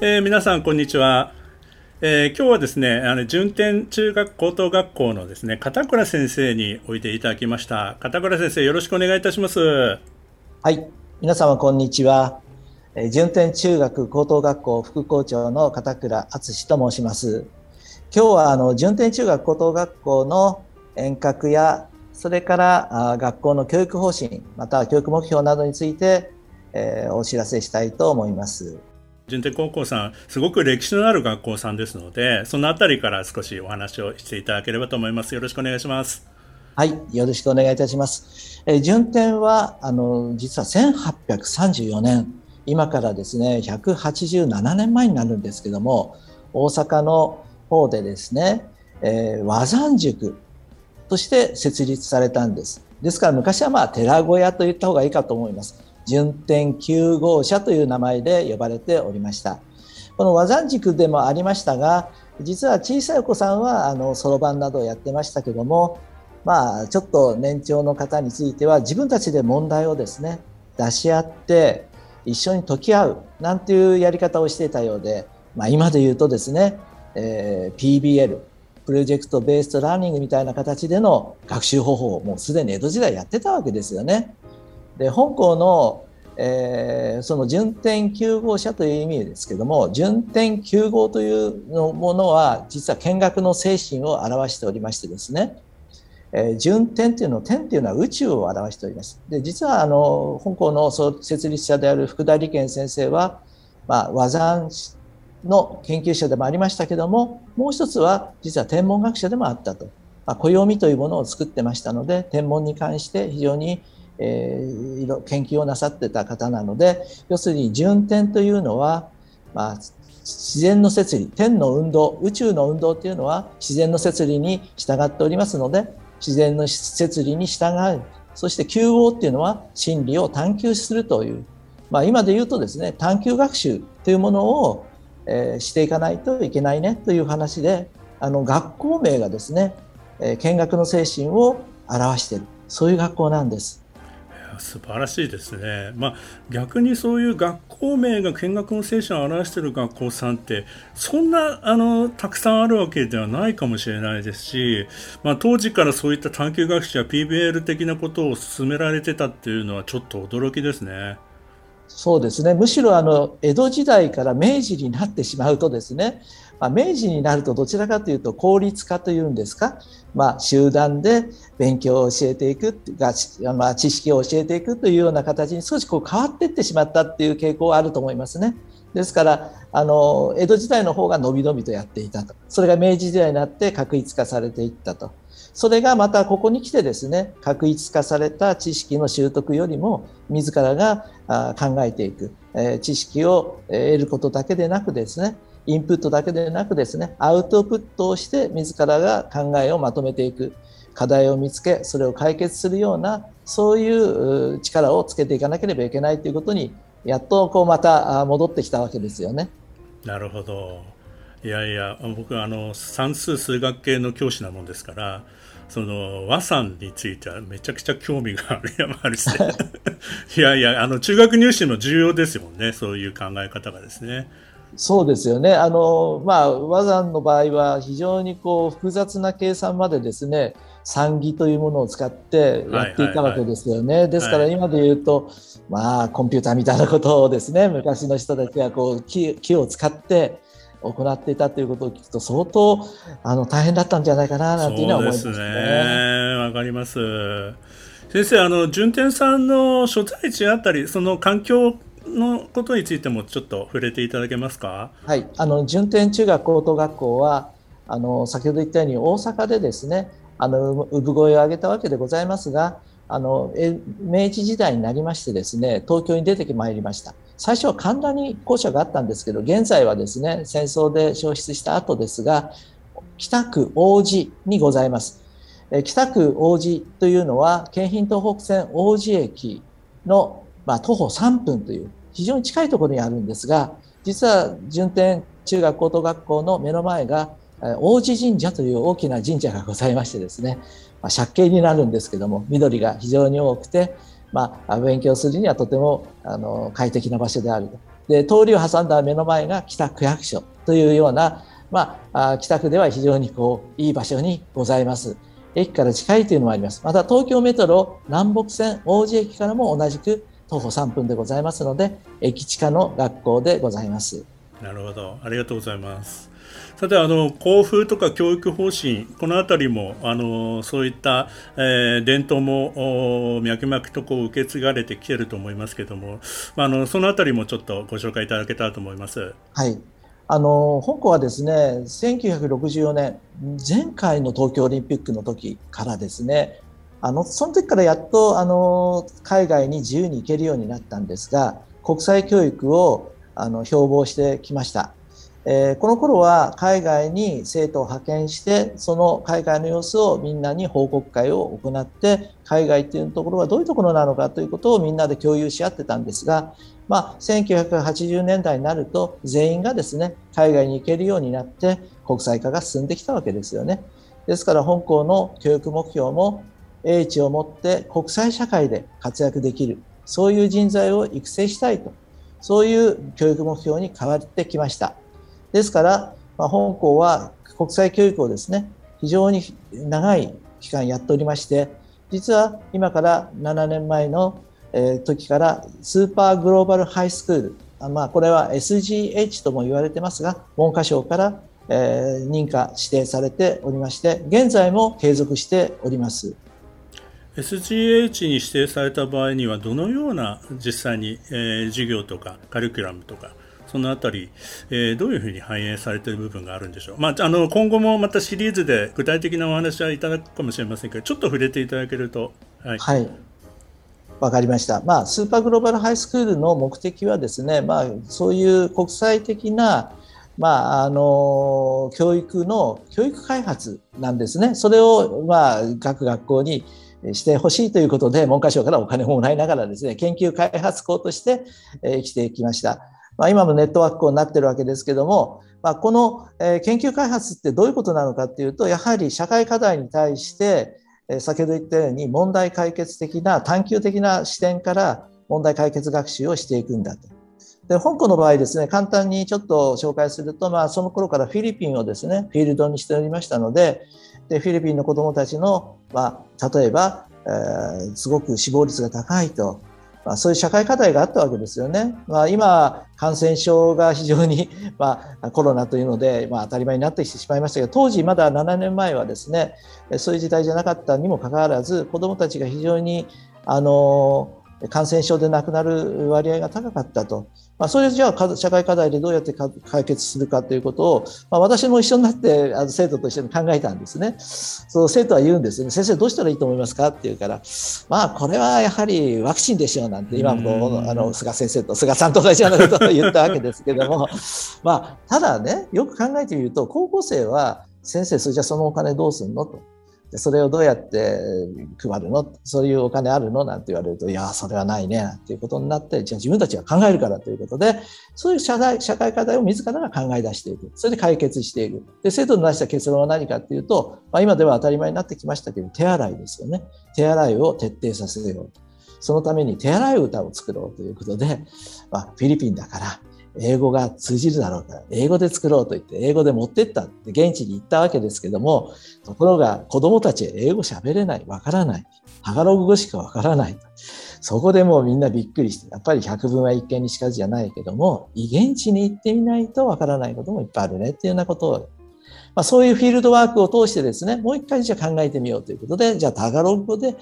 えー、皆さんこんにちは、えー、今日はですねあの順天中学高等学校のですね片倉先生においていただきました。片倉先生よろしくお願いいたします。はい。皆様こんにちは。え順天中学高等学校副校長の片倉敦と申します。今日はあの順天中学高等学校の遠隔やそれからあ学校の教育方針または教育目標などについて、えー、お知らせしたいと思います。順天高校さん、すごく歴史のある学校さんですので、そのあたりから少しお話をしていただければと思います。よろしくお願いします。はい、よろしくお願いいたします。えー、順天は、あの、実は1834年、今からですね、187年前になるんですけども、大阪の方でですね、えー、和山塾として設立されたんです。ですから昔はまあ寺小屋と言った方がいいかと思います。順天9号車という名前で呼ばれておりました。この和山塾でもありましたが、実は小さいお子さんはあのそろばんなどをやってましたけども、まあ、ちょっと年長の方については自分たちで問題をですね出し合って一緒に解き合うなんていうやり方をしていたようで、まあ、今で言うとですね、えー、PBL プロジェクトベーストラーニングみたいな形での学習方法をもうすでに江戸時代やってたわけですよね。で本校の、えー、その順天9号車という意味ですけども順天9号というのものは実は見学の精神を表しておりましてですね、えー、順天というの天というのは宇宙を表しております。で実はあの本校の設立者である福田理賢先生は、まあ、和山の研究者でもありましたけどももう一つは実は天文学者でもあったと、まあ、暦というものを作ってましたので天文に関して非常にえー、研究をなさってた方なので要するに順天というのは、まあ、自然の摂理天の運動宇宙の運動というのは自然の摂理に従っておりますので自然の摂理に従う。そして求応っていうのは真理を探求するという、まあ、今で言うとですね探究学習というものを、えー、していかないといけないねという話であの学校名がですね、えー、見学の精神を表している。そういう学校なんです。素晴らしいですね。まあ、逆にそういう学校名が見学の精神を表している学校さんってそんなあのたくさんあるわけではないかもしれないですし、まあ、当時からそういった探究学習や PBL 的なことを進められてたっていうのはちょっと驚きですね。そうですねむしろあの江戸時代から明治になってしまうとですねまあ、明治になるとどちらかというと効率化というんですか、まあ、集団で勉強を教えていくが、まあ、知識を教えていくというような形に少しこう変わっていってしまったっていう傾向はあると思いますね。ですからあの江戸時代の方が伸び伸びとやっていたと。それが明治時代になって確一化されていったと。それがまたここに来てですね確一化された知識の習得よりも自らが考えていく、知識を得ることだけでなくですねインプットだけでなくですねアウトプットをして自らが考えをまとめていく課題を見つけそれを解決するようなそういう力をつけていかなければいけないということにやっとこうまた戻ってきたわけですよね。なるほどいやいや僕はあの算数数学系の教師なもんですからその和さんについてはめちゃくちゃ興味がある山あるしいやいやあの中学入試も重要ですもんねそういう考え方がですね。そうですよね。あの、まあ、和山の場合は非常にこう複雑な計算までですね、算木というものを使ってやっていたわけですよね。ですから今で言うと、まあ、コンピューターみたいなことをですね、昔の人たちがこう木木を使って行っていたということを聞くと相当あの大変だったんじゃないかななんていうのは思いますね。わ、かります。先生、あの順天さんの所在地あたり、その環境のことについてもちょっと触れていただけますか？はい、あの順天中学高等学校はあの先ほど言ったように大阪でですね、あの産声を上げたわけでございますがあの明治時代になりましてですね東京に出てまいりました。最初は神田に校舎があったんですけど現在はですね戦争で消失した後ですが北区王子にございます。北区王子というのは京浜東北線王子駅の、まあ、徒歩3分という非常に近いところにあるんですが実は順天中学高等学校の目の前が王子神社という大きな神社がございましてですね、まあ、借景になるんですけども緑が非常に多くて、まあ、勉強するにはとてもあの快適な場所であると。で通りを挟んだ目の前が北区役所というような、まあ、北区では非常にこういい場所にございます。駅から近いというのもあります。また東京メトロ南北線王子駅からも同じく徒歩3分でございますので、駅地下の学校でございます。なるほど、ありがとうございます。さてあの校風とか教育方針この辺りもあのそういった、えー、伝統も脈々とこう受け継がれてきていると思いますけれども、まあ、あのその辺りもちょっとご紹介いただけたらと思います。はいあの香港はですね1964年前回の東京オリンピックの時からですねあのその時からやっとあの海外に自由に行けるようになったんですが国際教育をあの標榜してきました。えー、この頃は海外に生徒を派遣してその海外の様子をみんなに報告会を行って海外っていうところはどういうところなのかということをみんなで共有し合ってたんですが、まあ、1980年代になると全員がですね海外に行けるようになって国際化が進んできたわけですよね。ですから本校の教育目標も英知を持って国際社会で活躍できるそういう人材を育成したいとそういう教育目標に変わってきました。ですから、まあ、香港は国際教育をですね、非常に長い期間やっておりまして、実は今から7年前の、え時からスーパーグローバルハイスクール、あまあ、これは SGH とも言われてますが、文科省から、えー、認可指定されておりまして、現在も継続しております。SGH に指定された場合にはどのような実際に、えー、授業とかカリキュラムとかそのあたり、えー、どういうふうに反映されている部分があるんでしょう、まあ、あの今後もまたシリーズで具体的なお話はいただくかもしれませんけどちょっと触れていただけると。はい、はいわかりました。まあ、スーパーグローバルハイスクールの目的はですね、まあ、そういう国際的な、まあ、あの、教育の、教育開発なんですね。それを、まあ、各学校にしてほしいということで、文科省からお金をもらいながらですね、研究開発校として、え来てきました。まあ、今もネットワーク校になってるわけですけども、まあ、この、研究開発ってどういうことなのかっていうとやはり社会課題に対して、先ほど言ったように問題解決的な探究的な視点から問題解決学習をしていくんだと。で香港の場合ですね簡単にちょっと紹介すると、まあ、その頃からフィリピンをですねフィールドにしておりましたのででフィリピンの子どもたちの、まあ、例えば、えー、すごく死亡率が高いとまあ、そういう社会課題があったわけですよね。まあ、今、感染症が非常に、まあ、コロナというので、まあ、当たり前になってきてしまいましたけど、当時まだ7年前はですね、そういう時代じゃなかったにもかかわらず、子どもたちが非常にあの感染症で亡くなる割合が高かったと。まあ、それじゃあ社会課題でどうやって解決するかということを、まあ、私も一緒になってあの生徒と一緒に考えたんですね。そう生徒は言うんですね。先生どうしたらいいと思いますかって言うから、まあこれはやはりワクチンでしょうなんて今もあの菅先生と菅さんと同じようなことを言ったわけですけども、まあただね、よく考えてみると高校生は先生それじゃそのお金どうすんのと。でそれをどうやって配るの？そういうお金あるの？なんて言われるといやそれはないね。っていうことになってじゃあ自分たちが考えるからということでそういう社会社会課題を自らが考え出していく。それで解決していく。で生徒の出した結論は何かっていうと、まあ、今では当たり前になってきましたけど手洗いですよね。手洗いを徹底させよう。とそのために手洗い歌を作ろうということで、まあ、フィリピンだから英語が通じるだろうから、英語で作ろうと言って、英語で持ってったって現地に行ったわけですけども、ところが子供たち英語喋れない、わからない。タガログ語しかわからない。そこでもうみんなびっくりして、やっぱり百聞は一見にしかずじゃないけども、異現地に行ってみないとわからないこともいっぱいあるねっていうようなことを、まあ、そういうフィールドワークを通してですね、もう一回じゃ考えてみようということで、じゃあタガログ語で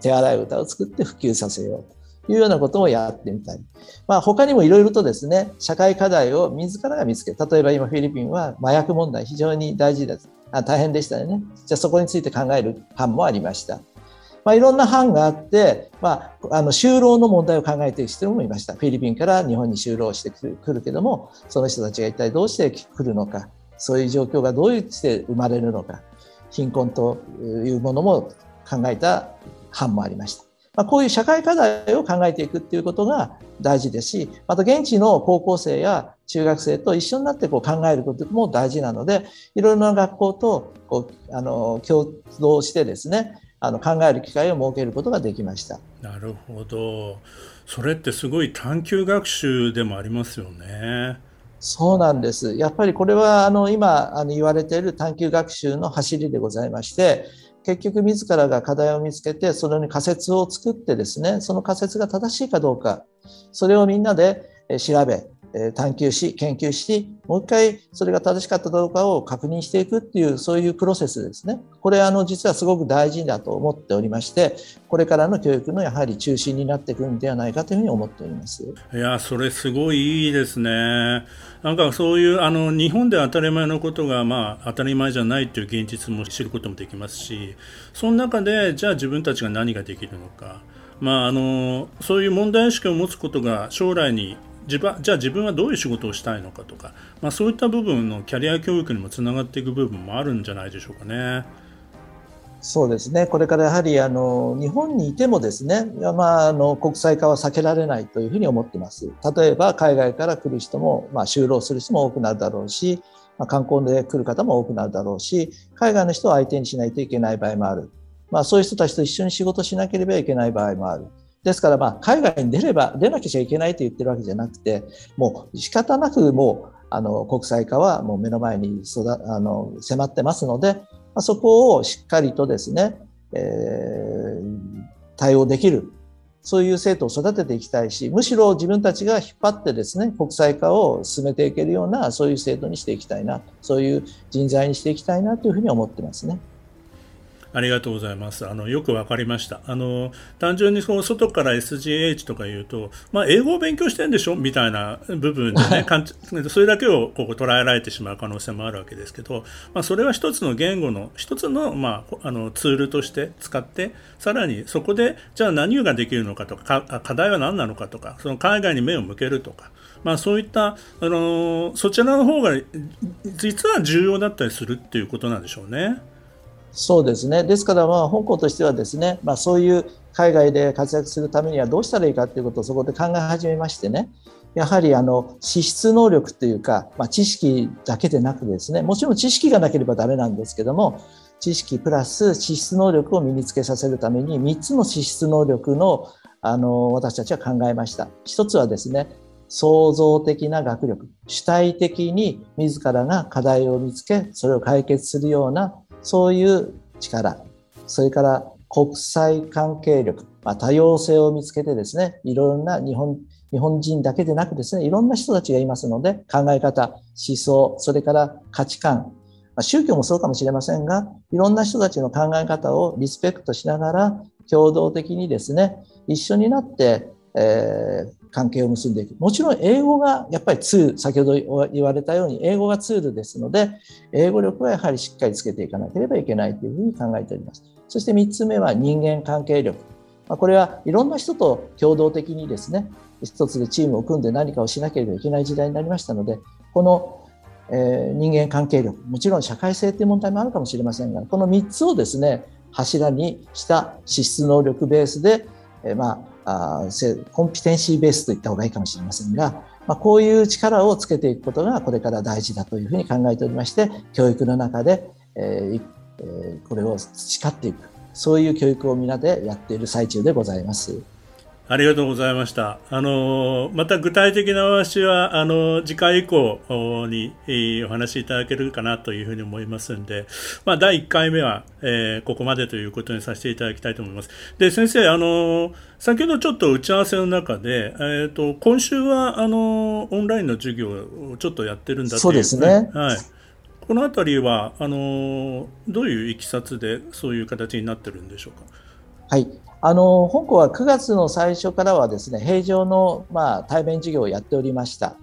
手洗い歌を作って普及させようと。いうようなことをやってみたい。まあ、他にもいろいろとですね、社会課題を自らが見つけ、例えば今フィリピンは麻薬問題非常に大事です。あ大変でしたよね。じゃあそこについて考える班もありました。まあ、いろんな班があって、まあ、あの就労の問題を考えている人もいました。フィリピンから日本に就労してくるけども、その人たちが一体どうして来るのか、そういう状況がどうして生まれるのか、貧困というものも考えた班もありました。まあ、こういう社会課題を考えていくっていうことが大事ですし、また現地の高校生や中学生と一緒になってこう考えることも大事なので、いろいろな学校とこうあの共同してですね、あの考える機会を設けることができました。なるほど。それってすごい探究学習でもありますよね。そうなんです。やっぱりこれはあの今あの言われている探究学習の走りでございまして、結局自らが課題を見つけてそれに仮説を作ってですねその仮説が正しいかどうかそれをみんなで調べ探求し研究しもう一回それが正しかったかどうかを確認していくっていうそういうプロセスですね。これあの実はすごく大事だと思っておりましてこれからの教育のやはり中心になっていくんではないかというふうに思っております。いやそれすごいいいですね。なんかそういうあの日本で当たり前のことがまあ当たり前じゃないっていう現実も知ることもできますしその中でじゃあ自分たちが何ができるのか。まあ、あのそういう問題意識を持つことが将来に自分じゃあ自分はどういう仕事をしたいのかとか、まあ、そういった部分のキャリア教育にもつながっていく部分もあるんじゃないでしょうかね。そうですねこれからやはりあの日本にいてもですね、まあ、あの国際化は避けられないというふうに思っています。例えば海外から来る人も、まあ、就労する人も多くなるだろうし、まあ、観光で来る方も多くなるだろうし海外の人を相手にしないといけない場合もある、まあ、そういう人たちと一緒に仕事しなければいけない場合もある。ですから、まあ、海外に出れば、出なきゃいけないと言ってるわけじゃなくて、もう仕方なくもう、あの、国際化はもう目の前に育あの迫ってますので、まあ、そこをしっかりとですね、えー、対応できる。そういう生徒を育てていきたいし、むしろ自分たちが引っ張ってですね、国際化を進めていけるような、そういう制度にしていきたいな、そういう人材にしていきたいなというふうに思ってますね。ありがとうございます。あの、よくわかりました。あの、単純にその外から SGH とか言うと、まあ、英語を勉強してんでしょ？みたいな部分でね、それだけをこう捉えられてしまう可能性もあるわけですけど、まあ、それは一つの言語の、一つの、まあ、あの、ツールとして使って、さらにそこで、じゃあ何ができるのかとか、課題は何なのかとか、その海外に目を向けるとか、まあ、そういった、あのそちらの方が実は重要だったりするっていうことなんでしょうね。そうですね。ですから、まあ、香港としてはですね、まあ、そういう海外で活躍するためにはどうしたらいいかということをそこで考え始めましてね、やはりあの資質能力というか、まあ、知識だけでなくですね、もちろん知識がなければダメなんですけども、知識プラス資質能力を身につけさせるために3つの資質能力のあの私たちは考えました。一つはですね、創造的な学力、主体的に自らが課題を見つけ、それを解決するようなそういう力、それから国際関係力、まあ、多様性を見つけてですね、いろんな日本日本人だけでなくですね、いろんな人たちがいますので、考え方、思想、それから価値観、まあ、宗教もそうかもしれませんが、いろんな人たちの考え方をリスペクトしながら、共同的にですね、一緒になって、えー、関係を結んでいく。もちろん英語がやっぱりツール、先ほど言われたように英語がツールですので、英語力はやはりしっかりつけていかなければいけないというふうに考えております。そして3つ目は人間関係力。まこれはいろんな人と共同的にですね、一つでチームを組んで何かをしなければいけない時代になりましたので、このえ人間関係力、もちろん社会性という問題もあるかもしれませんが、この3つをですね、柱にした資質能力ベースで、えまあ、あコンピテンシーベースといった方がいいかもしれませんが、まあ、こういう力をつけていくことがこれから大事だというふうに考えておりまして教育の中で、えー、これを培っていくそういう教育を皆でやっている最中でございます。ありがとうございました。あの、また具体的なお話は、あの、次回以降に、えお話しいただけるかなというふうに思いますんで、まあ、第1回目は、えー、ここまでということにさせていただきたいと思います。で、先生、あの、先ほどちょっと打ち合わせの中で、えっ、ー、と、今週は、あの、オンラインの授業をちょっとやってるんだという、そうですね。はい。このあたりは、あの、どういういきさつでそういう形になってるんでしょうか？はい。あの香港は9月の最初からはですね平常の、まあ、対面授業をやっておりました。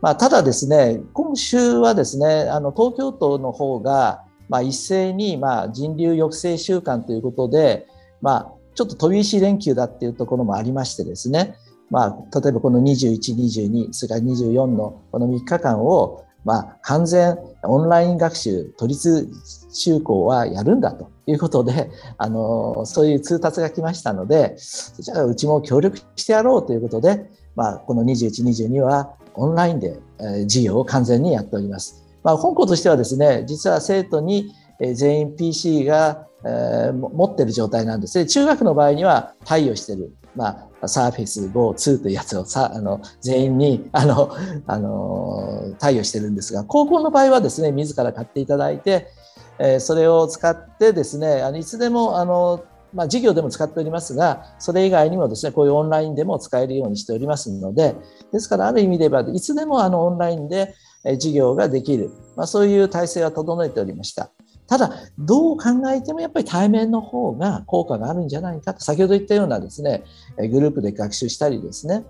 まあ、ただですね今週はですねあの東京都の方がまあ、一斉にまあ人流抑制週間ということで、まあ、ちょっと飛び石連休だっていうところもありましてですね、まあ、例えばこの21、22、それから24のこの3日間を、まあ、完全オンライン学習、都立中高はやるんだということで、あの、そういう通達が来ましたので、じゃあうちも協力してやろうということで、まあ、この21、22はオンラインで、えー、授業を完全にやっております。まあ、本校としてはですね、実は生徒に全員 PC が、えー、持ってる状態なんですね。中学の場合には貸与してる。まあ、サーフェス GO2 というやつをさあの全員にあのあの貸与してるんですが高校の場合はですね自ら買っていただいて、えー、それを使ってですねあのいつでもあのまあ、授業でも使っておりますが、それ以外にもですね、こういうオンラインでも使えるようにしておりますので、ですからある意味で言えば、いつでもあのオンラインで授業ができる、まあ、そういう体制は整えておりました。ただ、どう考えてもやっぱり対面の方が効果があるんじゃないかと、先ほど言ったようなですね、グループで学習したりですね、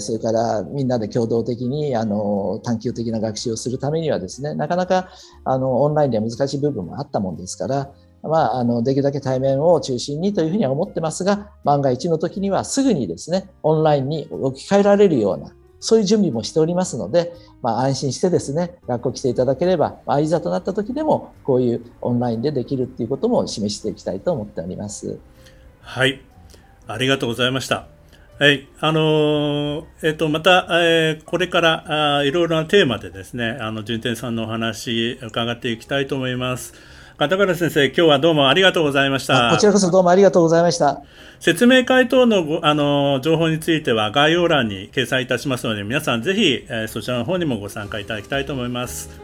それからみんなで共同的にあの探究的な学習をするためにはですね、なかなかあのオンラインでは難しい部分もあったもんですから、まあ、あのできるだけ対面を中心にというふうには思ってますが、万が一の時にはすぐにですね、オンラインに置き換えられるような、そういう準備もしておりますので、まあ、安心してですね、学校来ていただければ、まあ、いざとなった時でも、こういうオンラインでできるっていうことも示していきたいと思っております。はい。ありがとうございました。はい。あの、えっ、と、また、えー、これからあいろいろなテーマでですね、あの、順天さんのお話、伺っていきたいと思います。片倉先生、今日はどうもありがとうございました。こちらこそどうもありがとうございました。説明会等のあの情報については概要欄に掲載いたしますので、皆さんぜひ、えー、そちらの方にもご参加いただきたいと思います。